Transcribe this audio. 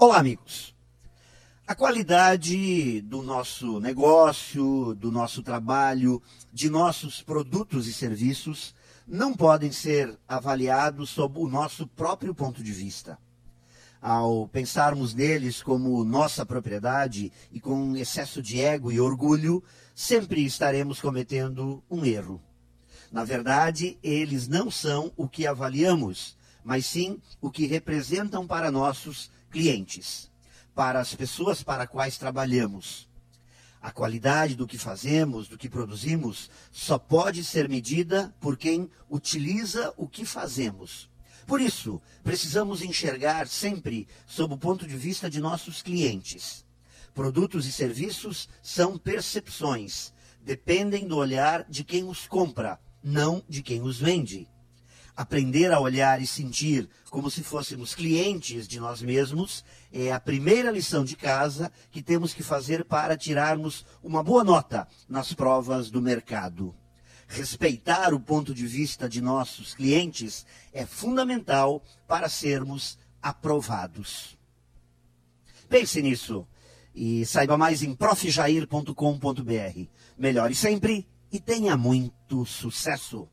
Olá, amigos. A qualidade do nosso negócio, do nosso trabalho, de nossos produtos e serviços não podem ser avaliados sob o nosso próprio ponto de vista. Ao pensarmos neles como nossa propriedade e com excesso de ego e orgulho, sempre estaremos cometendo um erro. Na verdade, eles não são o que avaliamos, mas sim o que representam para nossos clientes, para as pessoas para quais trabalhamos. A qualidade do que fazemos, do que produzimos, só pode ser medida por quem utiliza o que fazemos. Por isso, precisamos enxergar sempre sob o ponto de vista de nossos clientes. Produtos e serviços são percepções, dependem do olhar de quem os compra, não de quem os vende aprender a olhar e sentir como se fôssemos clientes de nós mesmos é a primeira lição de casa que temos que fazer para tirarmos uma boa nota nas provas do mercado. Respeitar o ponto de vista de nossos clientes é fundamental para sermos aprovados. Pense nisso e saiba mais em profjair.com.br. Melhore sempre e tenha muito sucesso!